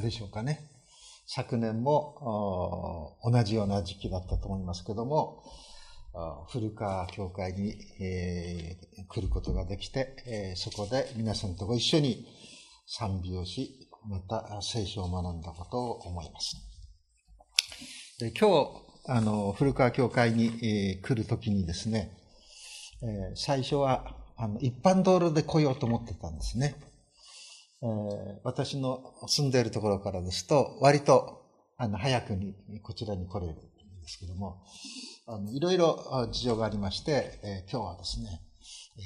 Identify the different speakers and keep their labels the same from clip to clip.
Speaker 1: るでしょうかね。昨年も同じような時期だったと思いますけども、古川教会に、えー、来ることができて、えー、そこで皆さんとご一緒に賛美をし、また聖書を学んだことを思います。で今日、あの、古川教会に、えー、来るときにですね、え最初はあの一般道路で来ようと思ってたんですね。えー、私の住んでいるところからですと、割と、あの、早くにこちらに来れるんですけども、あの、いろいろ事情がありまして、えー、今日はですね、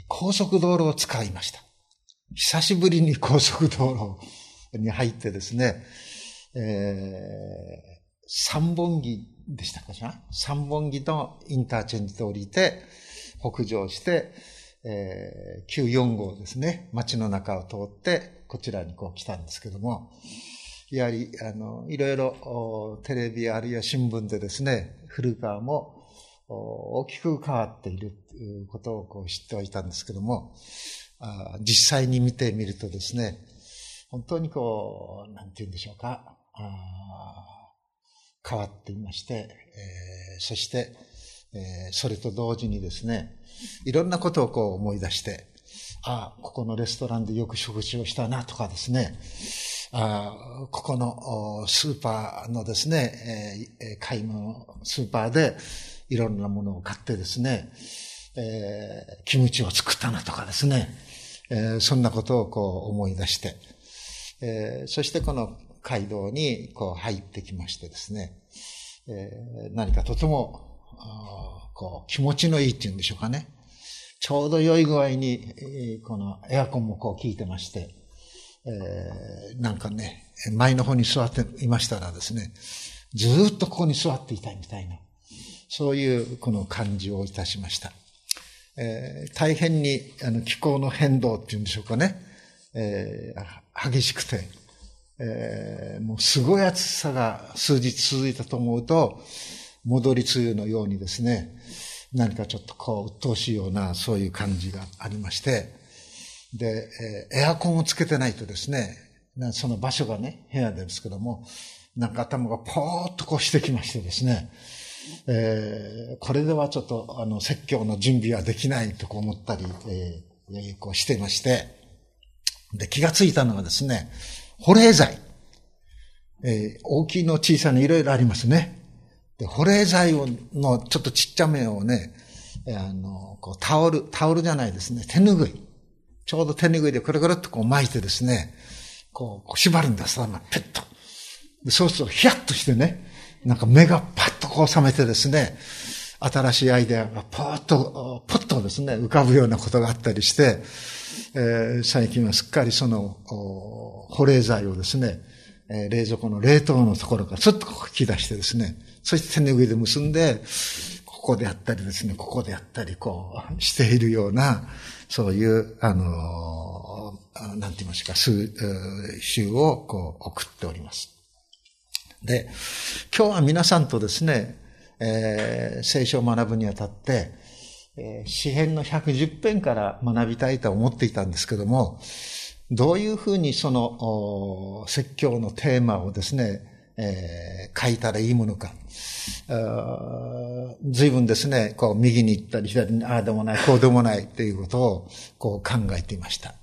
Speaker 1: 高速道路を使いました。久しぶりに高速道路に入ってですね、えー、三本木でしたかしら？三本木のインターチェンジで降りて、北上して、えー、94号ですね、街の中を通って、こちらにこう来たんですけども、やはり、あの、いろいろテレビあるいは新聞でですね、古川も大きく変わっているということをこう知ってはいたんですけども、あ実際に見てみるとですね、本当にこう、なんて言うんでしょうか、あ変わっていまして、えー、そして、えー、それと同時にですね、いろんなことをこう思い出して、あ、ここのレストランでよく食事をしたなとかですね、あここのスーパーのですね、えー、買い物、スーパーでいろんなものを買ってですね、えー、キムチを作ったなとかですね、えー、そんなことをこう思い出して、えー、そしてこの街道にこう入ってきましてですね、えー、何かとてもこう、気持ちのいいっていうんでしょうかね。ちょうど良い具合に、このエアコンもこう効いてまして、えー、なんかね、前の方に座っていましたらですね、ずっとここに座っていたいみたいな、そういうこの感じをいたしました。えー、大変にあの気候の変動っていうんでしょうかね、えー、激しくて、えー、もうすごい暑さが数日続いたと思うと、戻り梅雨のようにですね、何かちょっとこう、鬱陶しいような、そういう感じがありまして、で、えエアコンをつけてないとですね、その場所がね、部屋ですけども、なんか頭がポーっとこうしてきましてですね、えー、これではちょっと、あの、説教の準備はできないとこ思ったり、えー、こうしてまして、で、気がついたのはですね、保冷剤。えー、大きいの小さないろいろありますね。で、保冷剤を、のちょっとちっちゃめをね、あの、こうタオル、タオルじゃないですね、手ぬぐい。ちょうど手ぬぐいでくるくるっとこう巻いてですね、こう、こう縛るんです、あの、ペッと。でそうするとヒヤッとしてね、なんか目がパッとこう覚めてですね、新しいアイデアがポーッと、ポッとですね、浮かぶようなことがあったりして、えー、最近はすっかりその、保冷剤をですね、えー、冷蔵庫の冷凍のところからちょっとこう引き出してですね、そして手ぬぐいで結んで、ここであったりですね、ここであったり、こう、しているような、そういう、あの、なんて言いますか、数、週をこう送っております。で、今日は皆さんとですね、えー、聖書を学ぶにあたって、えー、詩編の110編から学びたいと思っていたんですけども、どういうふうにその説教のテーマをですね、えー、書いたらいいものか。随分ですね、こう右に行ったり左にああでもない、こうでもないということをこう考えていました。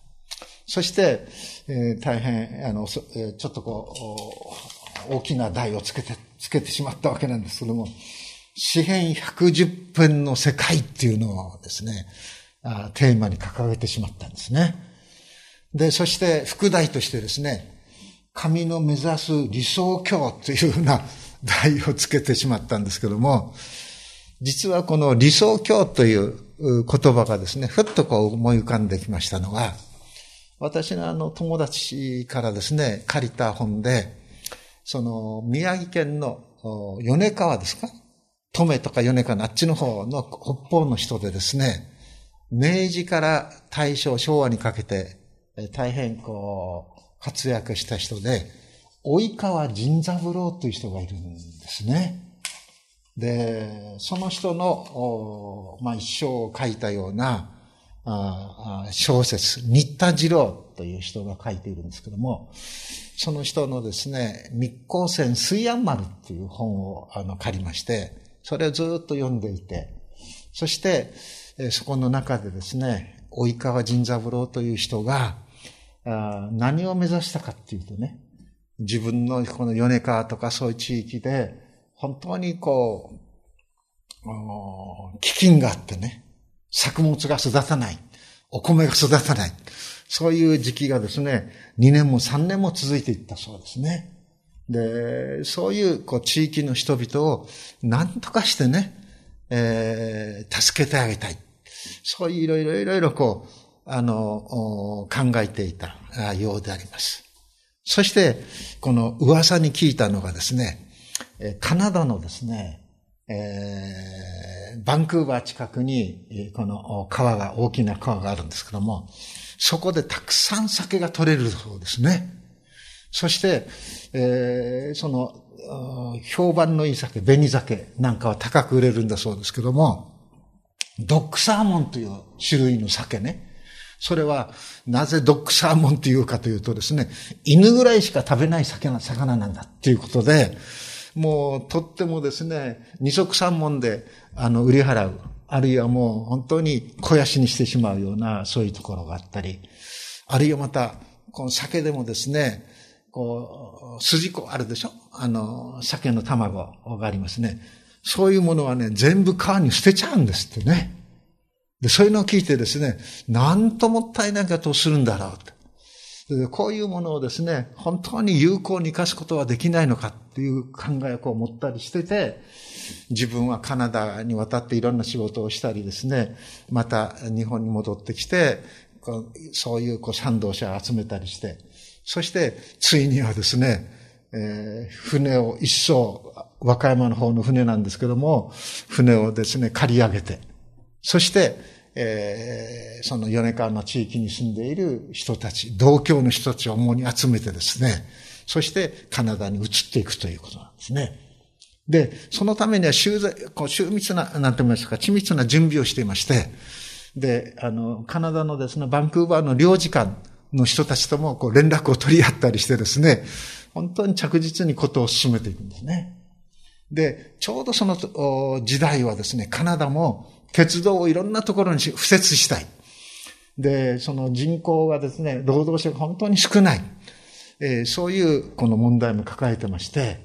Speaker 1: そして、えー、大変、あの、ちょっとこう、大きな台をつけて、つけてしまったわけなんですけども、詩編110編の世界っていうのをですね、テーマに掲げてしまったんですね。で、そして副題としてですね、神の目指す理想郷というような題をつけてしまったんですけども、実はこの理想郷という言葉がですね、ふっとこう思い浮かんできましたのが、私のあの友達からですね、借りた本で、その宮城県の米川ですか？登米とか米川のあっちの方の北方の人でですね、明治から大正、昭和にかけて大変こう活躍した人で、及川仁三郎という人がいるんですね。で、その人の、まあ、一生を書いたような小説、新田次郎という人が書いているんですけども、その人のですね、密航船水安丸っていう本をあの借りまして、それをずっと読んでいて、そして、そこの中でですね、及川仁三郎という人が、何を目指したかっていうとね、自分のこの米川とかそういう地域で、本当にこう、飢饉があってね、作物が育たない、お米が育たない、そういう時期がですね、2年も3年も続いていったそうですね。で、そういうこう地域の人々を何とかしてね、えー、助けてあげたい。そういういろいろいろいろこう、あの、考えていたようであります。そして、この噂に聞いたのがですね、カナダのですね、えー、バンクーバー近くに、この川が、大きな川があるんですけども、そこでたくさん酒が取れるそうですね。そして、えー、その、評判のいい酒、紅酒なんかは高く売れるんだそうですけども、ドックサーモンという種類の酒ね。それは、なぜドックサーモンというかというとですね、犬ぐらいしか食べない魚なんだっていうことで、もうとってもですね、二足三門で、あの、売り払う。あるいはもう本当に肥やしにしてしまうような、そういうところがあったり、あるいはまた、この酒でもですね、こう、筋子あるでしょ？あの、酒の卵がありますね。そういうものはね、全部川に捨てちゃうんですってね。で、そういうのを聞いてですね、なんともったいないことをするんだろうと。こういうものをですね、本当に有効に活かすことはできないのかっていう考えをこう持ったりしてて、自分はカナダに渡っていろんな仕事をしたりですね、また日本に戻ってきて、そういうこう賛同者を集めたりして、そしてついにはですね、えー、船を一層、和歌山の方の船なんですけども、船をですね、借り上げて、そして、えー、その米川の地域に住んでいる人たち、同郷の人たちを主に集めてですね、そしてカナダに移っていくということなんですね。で、そのためには周こう周密な、なんて言いますか、緻密な準備をしていまして、で、あの、カナダのですね、バンクーバーの領事館の人たちともこう連絡を取り合ったりしてですね、本当に着実にことを進めていくんですね。で、ちょうどその時代はですね、カナダも鉄道をいろんなところに敷設したい。で、その人口がですね、労働者が本当に少ない。えー、そういうこの問題も抱えてまして、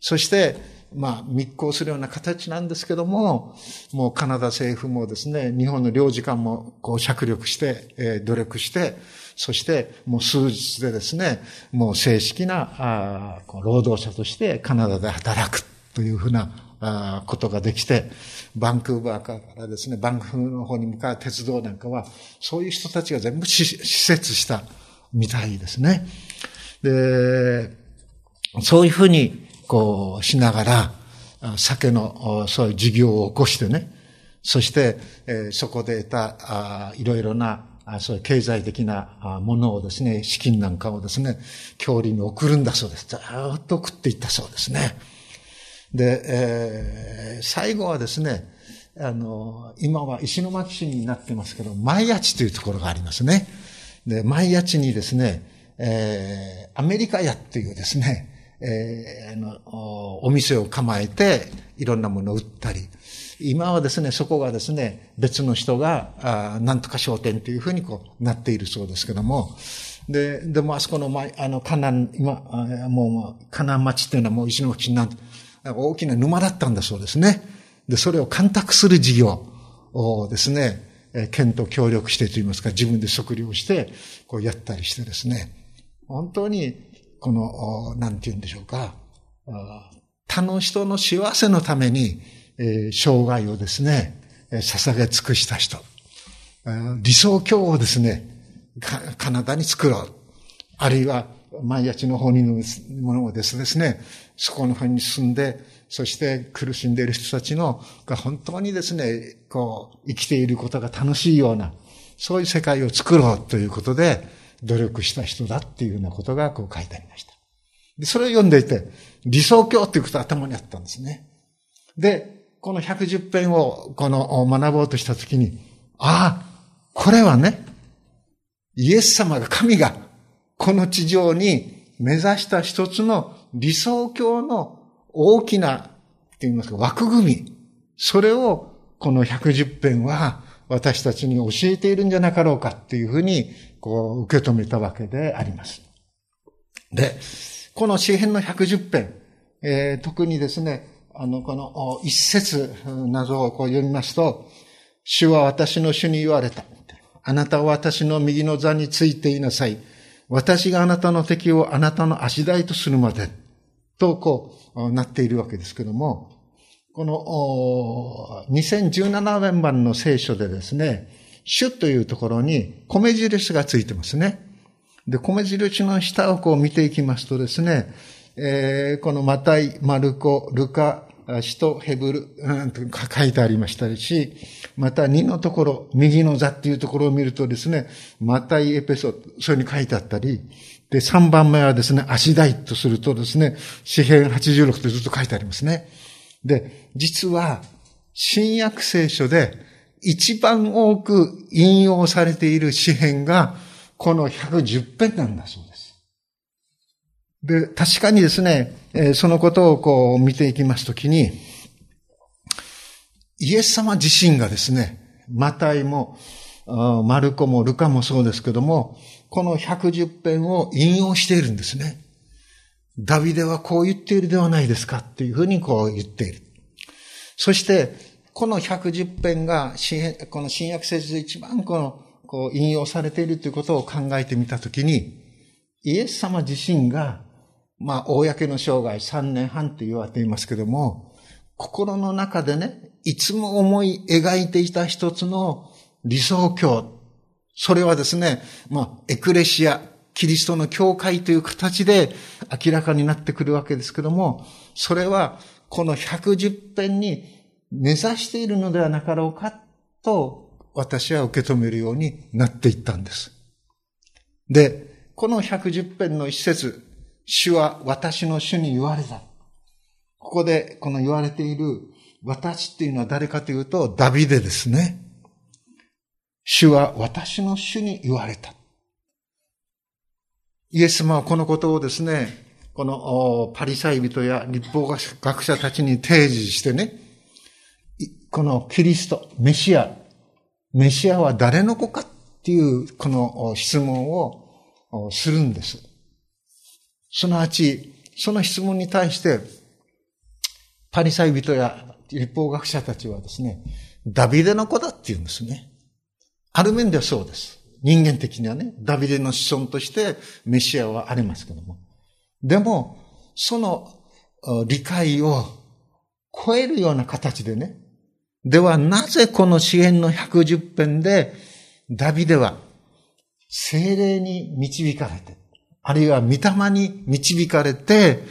Speaker 1: そして、まあ、密航するような形なんですけども、もうカナダ政府もですね、日本の領事館もこう着力して、えー、努力して、そしてもう数日でですね、もう正式なあ労働者としてカナダで働くというふうなあことができて、バンクーバーからですね、バンクーの方に向かう鉄道なんかは、そういう人たちが全部施設したみたいですね。で、そういうふうに、こう、しながら、酒の、そういう事業を起こしてね、そして、え、そこで得た、あいろいろな、あそういう経済的なものをですね、資金なんかをですね、郷里に送るんだそうです。ずっと送っていったそうですね。で、えー、最後はですね、あの、今は石巻市になってますけど、前谷地というところがありますね。で、前谷地にですね、えー、アメリカ屋っていうですね、えー、あの、お店を構えて、いろんなものを売ったり、今はですね、そこがですね、別の人が、あなんとか商店というふうにこうなっているそうですけども、で、でもあそこの前、あの、カナン、今、もう、カナン町っていうのはもう石巻市になって、大きな沼だったんだそうですね。で、それを干拓する事業をですね、県と協力してといいますか、自分で測量して、こうやったりしてですね、本当に、この、なんて言うんでしょうか、他の人の幸せのために、えー、生涯をですね、捧げ尽くした人。理想郷をですね、カナダに作ろう。あるいは、毎日の方にのものをですね、そこの方に住んで、そして苦しんでいる人たちの、が本当にですね、こう、生きていることが楽しいような、そういう世界を作ろうということで、努力した人だっていうようなことがこう書いてありました。で、それを読んでいて、理想郷っていうことが頭にあったんですね。で、この110編をこの学ぼうとしたときに、ああ、これはね、イエス様が、神が、この地上に目指した一つの理想郷の大きな、って言いますか、枠組み。それを、この110編は、私たちに教えているんじゃなかろうかっていうふうに、こう、受け止めたわけであります。で、この詩編の110編、えー、特にですね、あの、この一節などをこう読みますと、主は私の主に言われた。あなたは私の右の座についていなさい。私があなたの敵をあなたの足台とするまで。と、こう、なっているわけですけども、この、2017年版の聖書でですね、主というところに米印がついてますね。で、米印の下をこう見ていきますとですね、えー、このマタイ、マルコ、ルカ、使徒ヘブル、うん、書いてありましたし、また2のところ、右の座っていうところを見るとですね、マタイ、エペソ、それに書いてあったり、で、3番目はですね、足台とするとですね、詩編86ってずっと書いてありますね。で、実は、新約聖書で一番多く引用されている詩編が、この110編なんだそうです。で、確かにですね、そのことをこう見ていきますときに、イエス様自身がですね、マタイも、マルコもルカもそうですけども、この110編を引用しているんですね。ダビデはこう言っているではないですかっていうふうにこう言っている。そして、この110編が、この新約聖書で一番この、こう引用されているということを考えてみたときに、イエス様自身が、まあ、公の生涯3年半と言われていますけども、心の中でね、いつも思い描いていた一つの理想郷。それはですね、まあ、エクレシア、キリストの教会という形で明らかになってくるわけですけども、それはこの110編に目指しているのではなかろうかと私は受け止めるようになっていったんです。で、この110編の一節、主は私の主に言われた。ここでこの言われている私っていうのは誰かというとダビデですね。主は私の主に言われた。イエス様はこのことをですね、このパリサイ人や立法学者たちに提示してね、このキリスト、メシア、メシアは誰の子かっていうこの質問をするんです。すなわち、その質問に対して、パリサイ人や立法学者たちはですね、ダビデの子だって言うんですね。ある面ではそうです。人間的にはね、ダビデの子孫としてメシアはありますけども。でも、その理解を超えるような形でね、ではなぜこの支援の110編でダビデは精霊に導かれて、あるいは御霊に導かれて、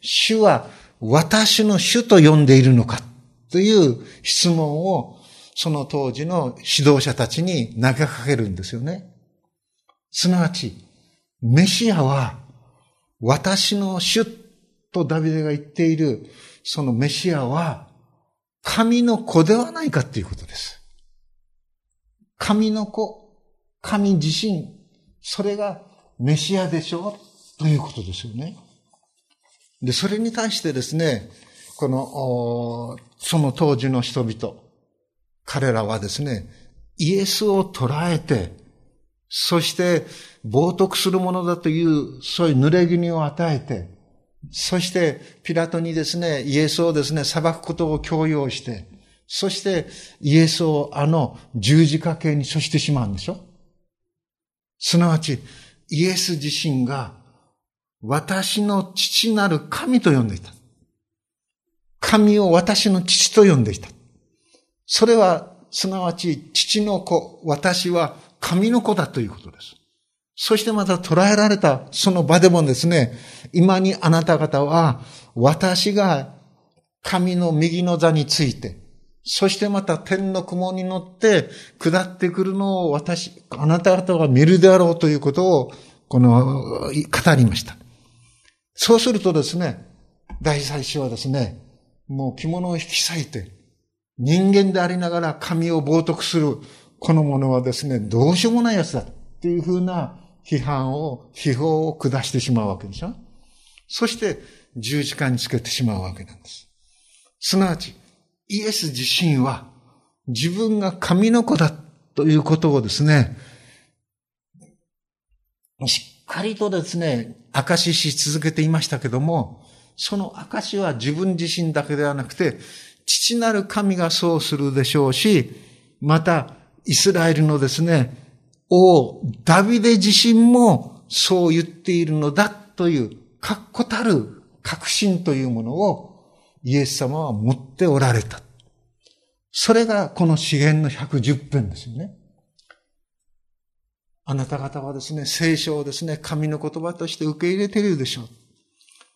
Speaker 1: 主は私の主と呼んでいるのかという質問をその当時の指導者たちに投げかけるんですよね。すなわち、メシアは私の主とダビデが言っているそのメシアは神の子ではないかということです。神の子、神自身、それがメシアでしょ？ということですよね。で、それに対してですね、この、その当時の人々、彼らはですね、イエスを捉えて、そして冒涜するものだという、そういう濡れ衣を与えて、そしてピラトにですね、イエスをですね、裁くことを強要して、そしてイエスをあの十字架形に処してしまうんでしょ？すなわち、イエス自身が私の父なる神と呼んでいた。神を私の父と呼んでいた。それは、すなわち父の子、私は神の子だということです。そしてまた捉えられたその場でもですね、今にあなた方は私が神の右の座について、そしてまた天の雲に乗って下ってくるのを私、あなた方が見るであろうということを、この、語りました。そうするとですね、大祭司はですね、もう着物を引き裂いて、人間でありながら神を冒涜するこの者はですね、どうしようもない奴だっていうふうな批判を、批評を下してしまうわけでしょそして十字架につけてしまうわけなんです。すなわち、イエス自身は自分が神の子だということをですね、しっかりとですね、証しし続けていましたけども、その証しは自分自身だけではなくて、父なる神がそうするでしょうし、また、イスラエルのですね、王、ダビデ自身もそう言っているのだという、確固たる確信というものをイエス様は持っておられた。それがこの資源の110編ですよね。あなた方はですね、聖書をですね、神の言葉として受け入れているでしょう。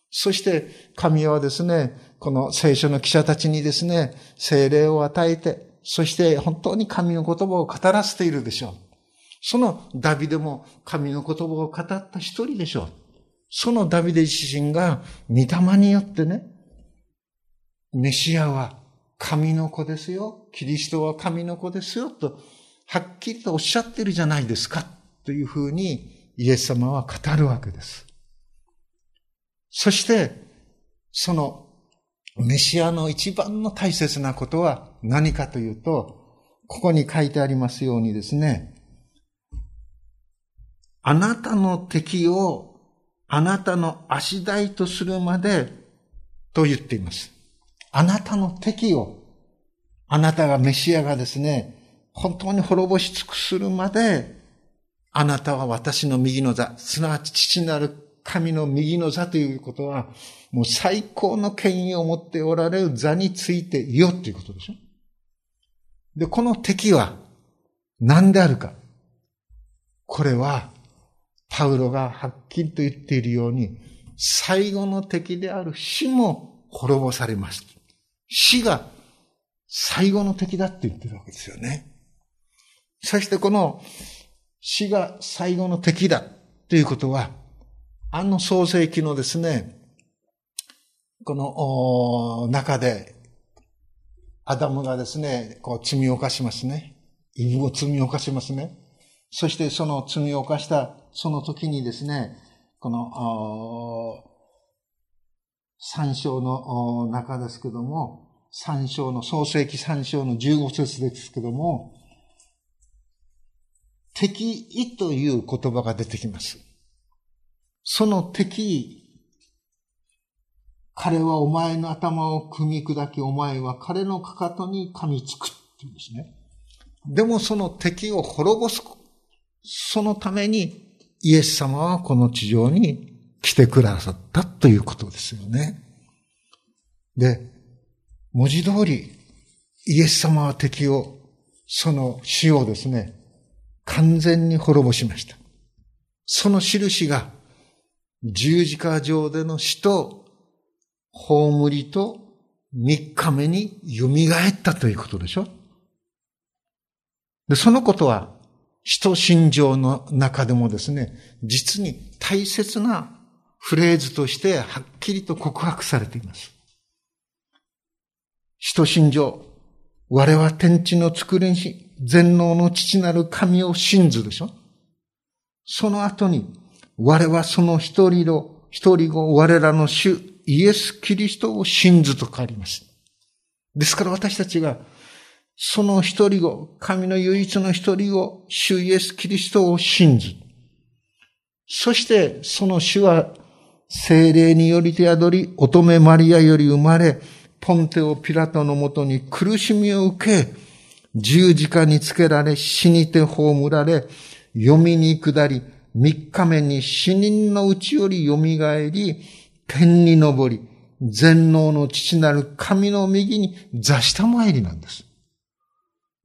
Speaker 1: そして神はですね、この聖書の記者たちにですね、精霊を与えて、そして本当に神の言葉を語らせているでしょう。そのダビデも神の言葉を語った一人でしょう。そのダビデ自身が御霊によってね、メシアは神の子ですよ。キリストは神の子ですよ。と、はっきりとおっしゃってるじゃないですか。というふうにイエス様は語るわけです。そして、そのメシアの一番の大切なことは何かというと、ここに書いてありますようにですね、あなたの敵をあなたの足台とするまでと言っています。あなたの敵を、あなたがメシアがですね、本当に滅ぼし尽くするまで、あなたは私の右の座、すなわち父なる神の右の座ということは、もう最高の権威を持っておられる座についていよということでしょ。で、この敵は何であるか。これは、パウロがはっきりと言っているように、最後の敵である死も滅ぼされます。死が最後の敵だって言ってるわけですよね。そしてこの死が最後の敵だということは、あの創世記のですね、この中で、アダムがですね、こう罪を犯しますね。イブを罪を犯しますね。そしてその罪を犯したその時にですね、この三章の中ですけども、三章の、創世記三章の十五節ですけども、敵意という言葉が出てきます。その敵意、彼はお前の頭を組み砕き、お前は彼のかかとに噛みつくって言うんですね。でもその敵を滅ぼす、そのためにイエス様はこの地上に来てくださったということですよね。で、文字通り、イエス様は敵を、その死をですね、完全に滅ぼしました。その印が、十字架上での死と、葬りと、三日目に蘇ったということでしょで、そのことは、使徒信条の中でもですね、実に大切なフレーズとしてはっきりと告白されています。使徒信条、我は天地の作り主、全能の父なる神を信ずでしょその後に、我はその一人の、一人後、我らの主、イエス・キリストを信ずと変わります。ですから私たちがその一人を、神の唯一の一人を、主イエス・キリストを信ず。そして、その主は、精霊によりて宿り、乙女マリアより生まれ、ポンテオ・ピラトのもとに苦しみを受け、十字架につけられ、死にて葬られ、読みに下り、三日目に死人のうちより蘇り、天に昇り、全能の父なる神の右に座した参りなんです。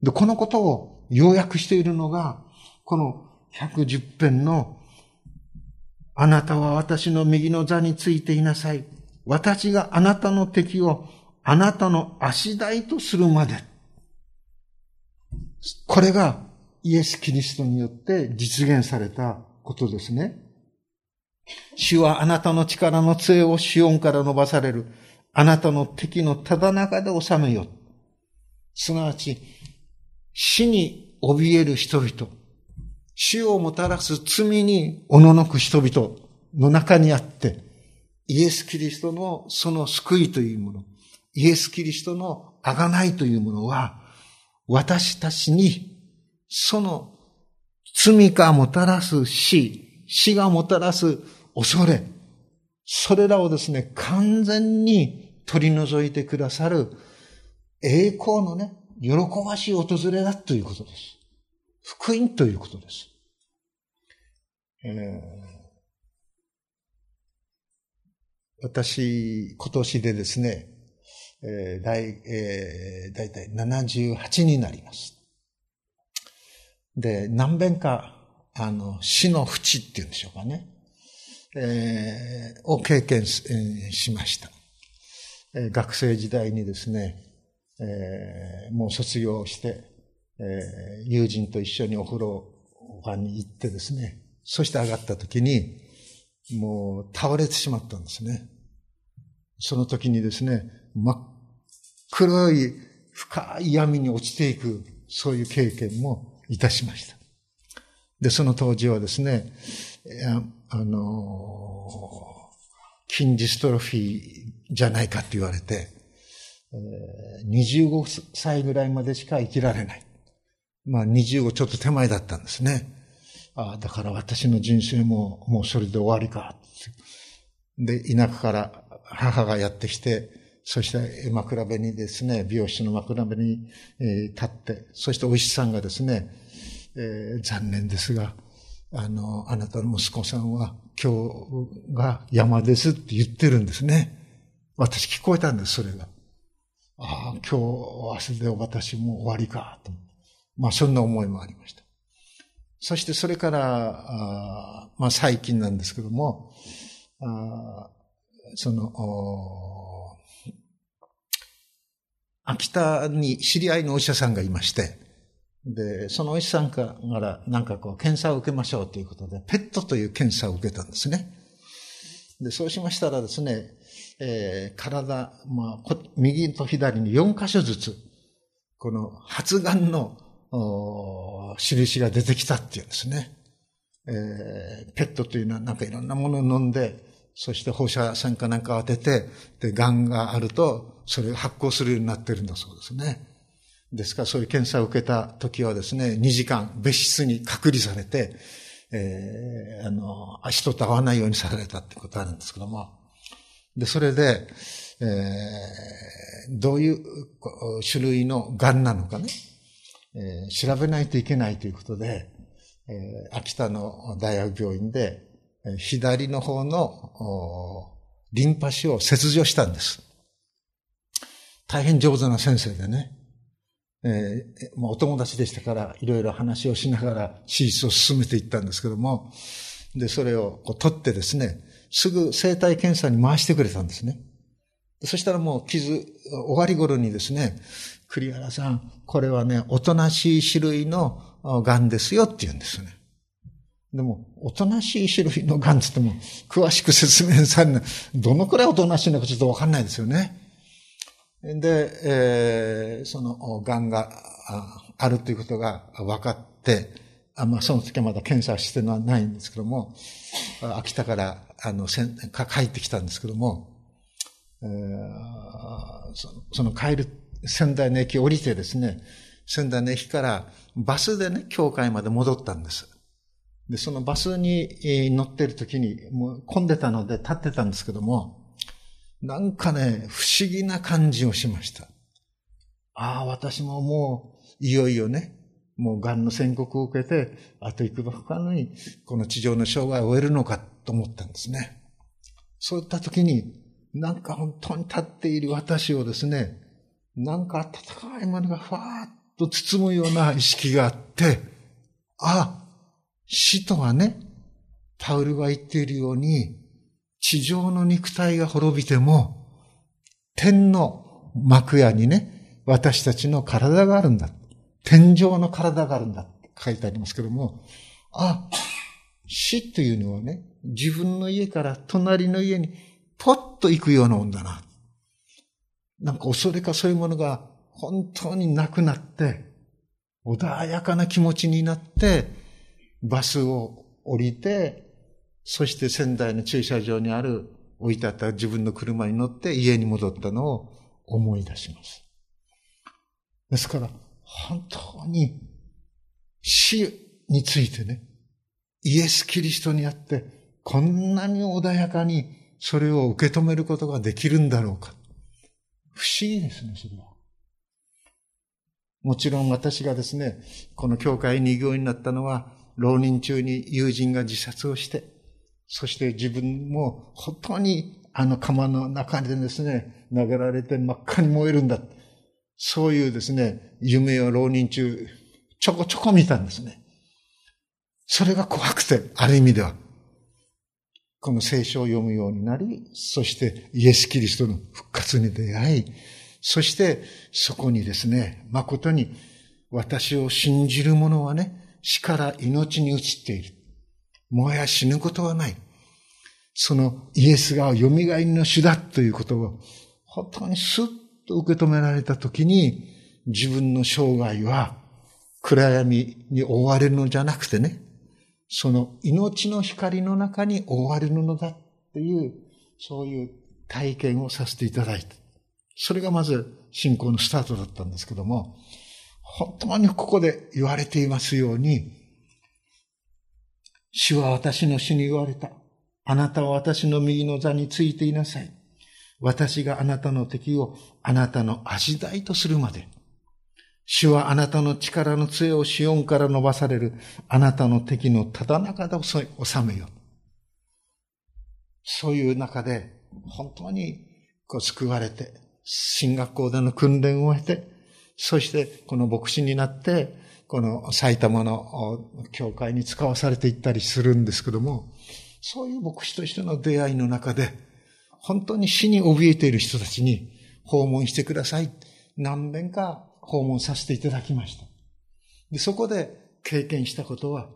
Speaker 1: で、このことを要約しているのが、この110編のあなたは私の右の座についていなさい。私があなたの敵をあなたの足台とするまで。これがイエス・キリストによって実現されたことですね。主はあなたの力の杖をシオンから伸ばされる。あなたの敵のただ中で収めよ。すなわち、死に怯える人々、死をもたらす罪におののく人々の中にあって、イエス・キリストのその救いというもの、イエス・キリストの贖いというものは、私たちにその罪がもたらす死、死がもたらす恐れ、それらをですね、完全に取り除いてくださる栄光のね、喜ばしい訪れだということです。福音ということです。えー、私、今年でですね、えー、だい、えー、だいたい78になります。で、何遍か、あの、死の淵っていうんでしょうかね。えー、を経験しました。えー、学生時代にですね、えー、もう卒業して、えー、友人と一緒にお風呂場に行ってですね、そして上がった時に、もう倒れてしまったんですね。その時にですね、真っ黒い深い闇に落ちていく、そういう経験もいたしました。で、その当時はですね、あの、筋ジストロフィーじゃないかって言われて、25歳ぐらいまでしか生きられない。まあ25ちょっと手前だったんですね。ああ、だから私の人生ももうそれで終わりか。で、田舎から母がやってきて、そして枕辺にですね、美容室の枕辺に、立って、そしてお医師さんがですね、えー、残念ですが、あの、あなたの息子さんは今日が山ですって言ってるんですね。私聞こえたんです、それが。ああ、今日明日で私も終わりかと。まあそんな思いもありました。そしてそれから、あまあ最近なんですけども、あその、秋田に知り合いのお医者さんがいまして、で、そのお医者さんからなんかこう検査を受けましょうということで、ペットという検査を受けたんですね。で、そうしましたらですね、えー、体、まあ、右と左に4箇所ずつ、この発がんの印が出てきたっていうんですね。えー、ペットというのはなんかいろんなものを飲んで、そして放射線かなんか当てて、で、癌があると、それを発酵するようになってるんだそうですね。ですから、そういう検査を受けた時はですね、2時間別室に隔離されて、えー、あの、人と会わないようにされたってことあるんですけども。で、それで、えー、どういう種類の癌なのかね、えー、調べないといけないということで、えー、秋田の大学病院で、左の方のリンパ腫を切除したんです。大変上手な先生でね、えー、お友達でしたから、いろいろ話をしながら手術を進めていったんですけども、で、それをこう取ってですね、すぐ生体検査に回してくれたんですね。そしたらもう傷、終わり頃にですね、栗原さん、これはね、おとなしい種類の癌ですよって言うんですね。でも、おとなしい種類の癌って言っても、詳しく説明されない。どのくらいおとなしいのかちょっとわかんないですよね。で、えー、その、癌があるということが分かって、あまあ、その時はまだ検査してないんですけども、秋田から、あの、せんか帰ってきたんですけども、えー、そのその帰る仙台の駅降りてですね、仙台の駅からバスでね、教会まで戻ったんです。で、そのバスに乗ってる時に、もう混んでたので立ってたんですけども、なんかね、不思議な感じをしました。ああ、私ももう、いよいよね、もう癌の宣告を受けて、あといくばくかに、この地上の生涯を終えるのかと思ったんですね。そういった時に、なんか本当に立っている私をですね、なんか温かいものがふわーっと包むような意識があって、あ、死とはね、パウルが言っているように、地上の肉体が滅びても、天の幕屋にね、私たちの体があるんだ。天上の体があるんだって書いてありますけども、あ、死というのはね、自分の家から隣の家にポッと行くようなもんだな。なんか恐れかそういうものが本当になくなって、穏やかな気持ちになって、バスを降りて、そして仙台の駐車場にある置いてあった自分の車に乗って家に戻ったのを思い出します。ですから、本当に死についてね、イエス・キリストにあって、こんなに穏やかにそれを受け止めることができるんだろうか。不思議ですね、それは。もちろん私がですね、この教会に行になったのは、浪人中に友人が自殺をして、そして自分も本当にあの釜の中でですね、投げられて真っ赤に燃えるんだ。そういうですね、夢を浪人中、ちょこちょこ見たんですね。それが怖くて、ある意味では。この聖書を読むようになり、そしてイエス・キリストの復活に出会い、そしてそこにですね、誠に私を信じる者はね、死から命に移っている。もはや死ぬことはない。そのイエスが蘇りの主だということを本当にスッと受け止められたときに自分の生涯は暗闇に覆われるのじゃなくてね、その命の光の中に覆われるのだっていう、そういう体験をさせていただいた。それがまず信仰のスタートだったんですけども、本当にここで言われていますように、主は私の死に言われた。あなたは私の右の座についていなさい。私があなたの敵をあなたの足台とするまで。主はあなたの力の杖をシオンから伸ばされるあなたの敵のただ中で収めよ。そういう中で本当にこう救われて、進学校での訓練を経て、そしてこの牧師になって、この埼玉の教会に使わされていったりするんですけども、そういう牧師としての出会いの中で、本当に死に怯えている人たちに訪問してください。何遍か訪問させていただきました。でそこで経験したことは、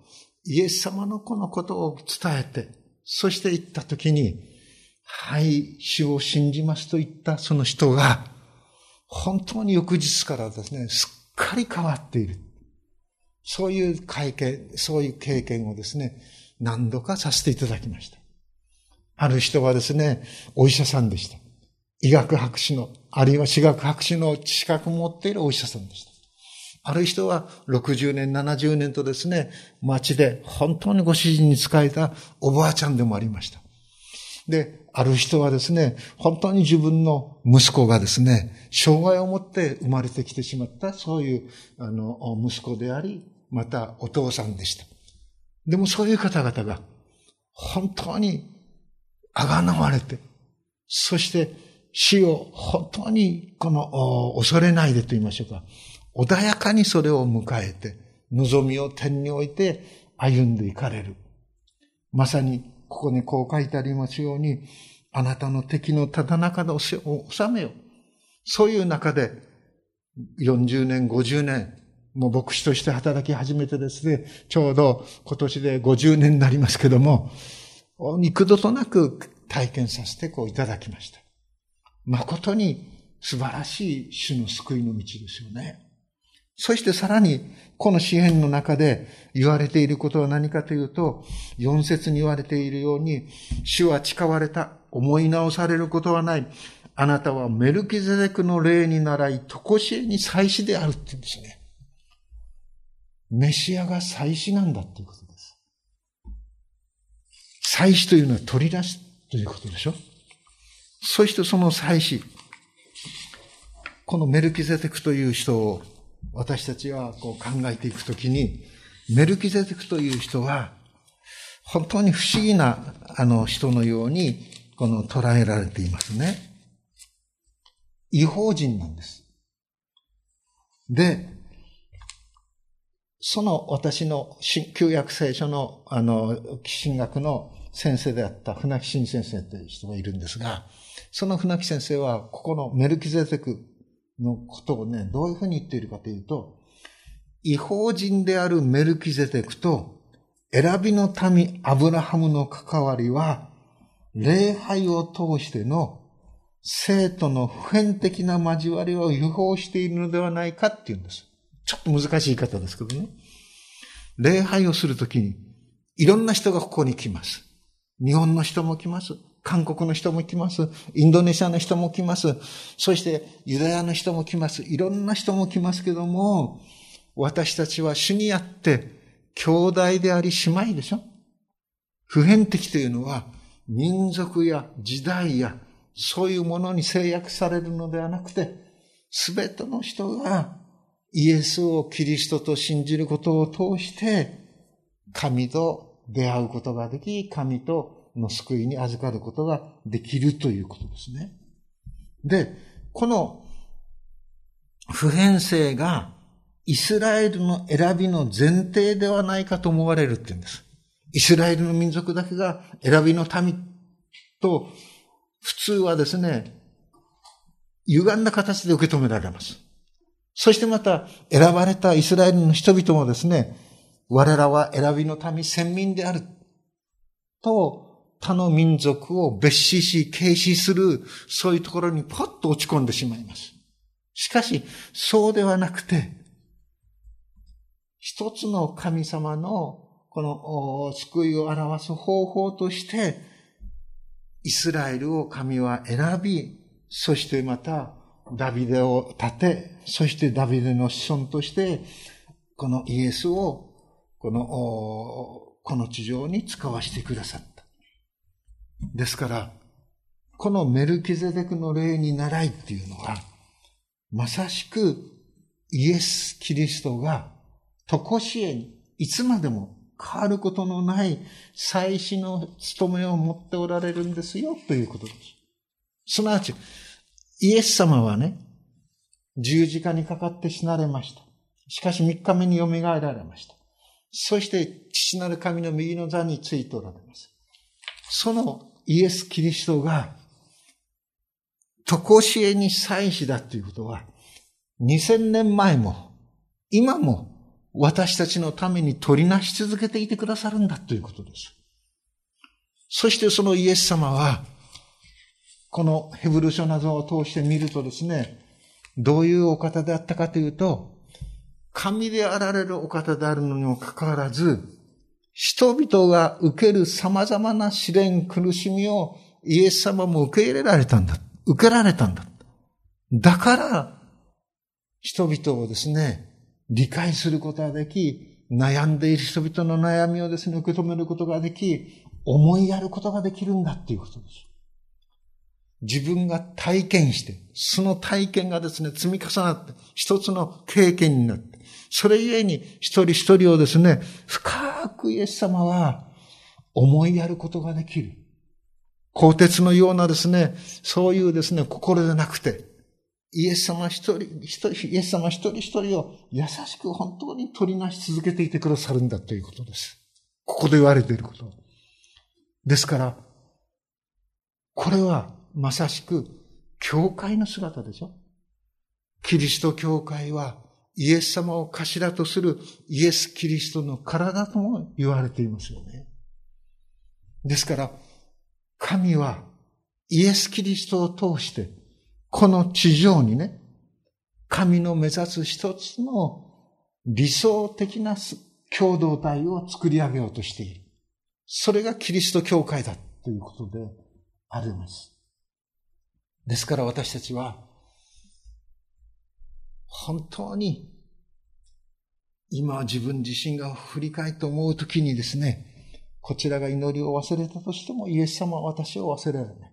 Speaker 1: イエス様のこのことを伝えて、そして言ったときに、はい、主を信じますと言ったその人が、本当に翌日からですね、すっかり変わっている。そういう会見、そういう経験をですね、何度かさせていただきました。ある人はですね、お医者さんでした。医学博士の、あるいは私学博士の資格を持っているお医者さんでした。ある人は60年、70年とですね、街で本当にご主人に仕えたおばあちゃんでもありました。で、ある人はですね、本当に自分の息子がですね、障害を持って生まれてきてしまった、そういう、あの、息子であり、またお父さんでした。でもそういう方々が、本当にあがなわれて、そして死を本当にこの恐れないでと言いましょうか。穏やかにそれを迎えて、望みを天に置いて歩んでいかれる。まさにここにこう書いてありますように、あなたの敵のただ中で収めよ。そういう中で、40年、50年、もう牧師として働き始めてですね、ちょうど今年で50年になりますけども、幾度となく体験させてこういただきました。誠に素晴らしい主の救いの道ですよね。そしてさらに、この詩篇の中で言われていることは何かというと、四節に言われているように、主は誓われた、思い直されることはない。あなたはメルキゼデクの霊に習い、とこしえに祭司であるって言うんですね。メシアが祭司なんだっていうことです。祭司というのは取り出すということでしょそしてその祭司、このメルキゼテクという人を私たちはこう考えていくときに、メルキゼテクという人は、本当に不思議なあの人のようにこの捉えられていますね。違法人なんです。で、その私の旧約聖書の、あの、神学の先生であった船木新先生という人がいるんですが、その船木先生は、ここのメルキゼテクのことをね、どういうふうに言っているかというと、違法人であるメルキゼテクと選びの民アブラハムの関わりは、礼拝を通しての生徒の普遍的な交わりを違法しているのではないかっていうんです。ちょっと難しい言い方ですけどね。礼拝をするときに、いろんな人がここに来ます。日本の人も来ます。韓国の人も来ます。インドネシアの人も来ます。そしてユダヤの人も来ます。いろんな人も来ますけども、私たちは主にあって兄弟であり姉妹でしょ普遍的というのは民族や時代やそういうものに制約されるのではなくて、すべての人がイエスをキリストと信じることを通して、神と出会うことができ、神との救いに預かることができるということですね。で、この普遍性がイスラエルの選びの前提ではないかと思われるって言うんです。イスラエルの民族だけが選びの民と普通はですね、歪んだ形で受け止められます。そしてまた、選ばれたイスラエルの人々もですね、我らは選びの民、先民である。と、他の民族を別視し、軽視する、そういうところにポッと落ち込んでしまいます。しかし、そうではなくて、一つの神様のこの救いを表す方法として、イスラエルを神は選び、そしてまたダビデを立て、そしてダビデの子孫として、このイエスを、この、この地上に使わせてくださった。ですから、このメルキゼデクの霊に習いっていうのは、まさしくイエス・キリストが、とこしえに、いつまでも変わることのない祭祀の務めを持っておられるんですよということです。すなわち、イエス様はね、十字架にかかって死なれました。しかし三日目に蘇られました。そして父なる神の右の座についておられます。そのイエス・キリストが、とこしえに祭司だということは、2000年前も、今も私たちのために取りなし続けていてくださるんだということです。そしてそのイエス様は、このヘブル書などを通して見るとですね、どういうお方であったかというと、神であられるお方であるのにもかかわらず、人々が受ける様々な試練、苦しみをイエス様も受け入れられたんだ。受けられたんだ。だから、人々をですね、理解することができ、悩んでいる人々の悩みをですね、受け止めることができ、思いやることができるんだっていうことです。自分が体験して、その体験がですね、積み重なって、一つの経験になって、それゆえに一人一人をですね、深くイエス様は思いやることができる。鋼鉄のようなですね、そういうですね、心でなくて、イエス様一人、一人、イエス様一人一人を優しく本当に取りなし続けていてくださるんだということです。ここで言われていること。ですから、これはまさしく教会の姿でしょキリスト教会はイエス様を頭とするイエス・キリストの体とも言われていますよね。ですから、神はイエス・キリストを通してこの地上にね、神の目指す一つの理想的な共同体を作り上げようとしている。それがキリスト教会だということであります。ですから私たちは、本当に今自分自身が振り返って思うときにですね、こちらが祈りを忘れたとしてもイエス様は私を忘れられない。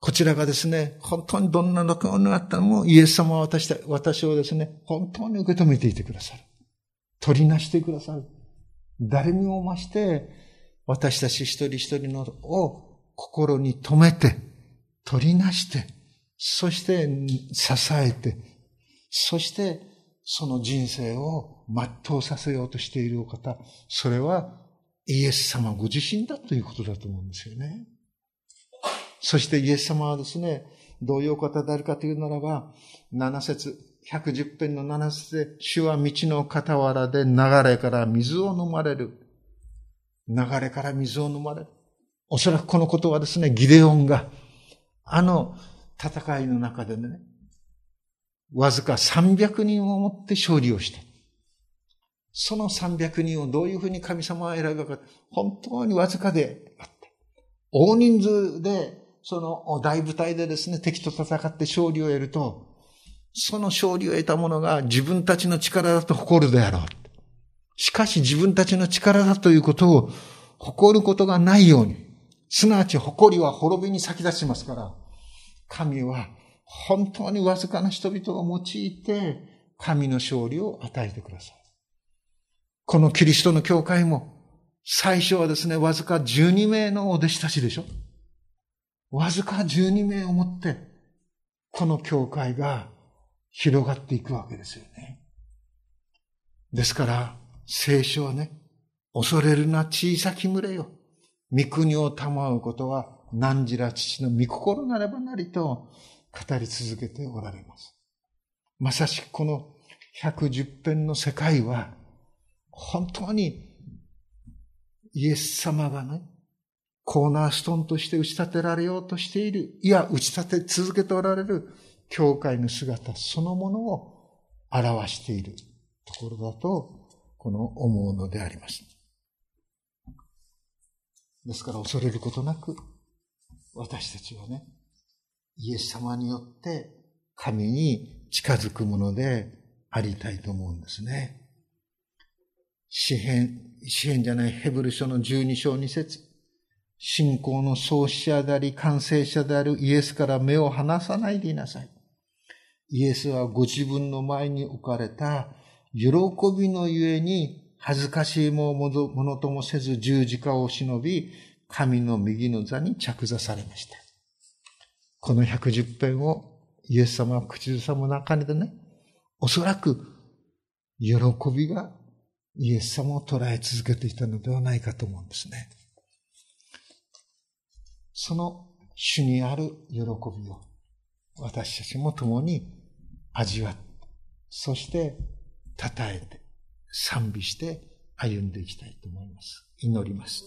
Speaker 1: こちらがですね、本当にどんな録音があったのも、イエス様は私私をですね、本当に受け止めていてくださる。取りなしてくださる。誰にも増して、私たち一人一人のを心に留めて、取りなして、そして支えて、そしてその人生を全うさせようとしているお方、それはイエス様ご自身だということだと思うんですよね。そしてイエス様はですね、どういうお方であるかというならば、7節110編の7節で、主は道の傍らで流れから水を飲まれる。流れから水を飲まれる。おそらくこのことはですね、ギデオンが、あの戦いの中でね、わずか300人をもって勝利をした。その300人をどういうふうに神様は選ぶか、本当にわずかであった。大人数で、その大部隊でですね、敵と戦って勝利を得ると、その勝利を得た者が自分たちの力だと誇るであろう。しかし自分たちの力だということを誇ることがないように、すなわち誇りは滅びに先立ちますから、神は本当にわずかな人々を用いて、神の勝利を与えてください。このキリストの教会も、最初はですね、わずか12名のお弟子たちでしょわずか12名をもって、この教会が広がっていくわけですよね。ですから、聖書はね、恐れるな小さき群れよ。御国を賜うことは何時ら父の御心なればなりと語り続けておられます。まさしくこの110編の世界は本当にイエス様がね、コーナーストーンとして打ち立てられようとしている、いや、打ち立て続けておられる教会の姿そのものを表しているところだと、この思うのであります。ですから恐れることなく、私たちはね、イエス様によって神に近づくものでありたいと思うんですね。詩篇、詩篇じゃないヘブル書の12章2節信仰の創始者であり完成者であるイエスから目を離さないでいなさい。イエスはご自分の前に置かれた喜びのゆえに恥ずかしいものともせず十字架を忍び、神の右の座に着座されました。この110編をイエス様は口ずさむ中でね、おそらく喜びがイエス様を捉え続けていたのではないかと思うんですね。その主にある喜びを私たちも共に味わって、そして称えて、賛美して歩んでいきたいと思います。祈ります。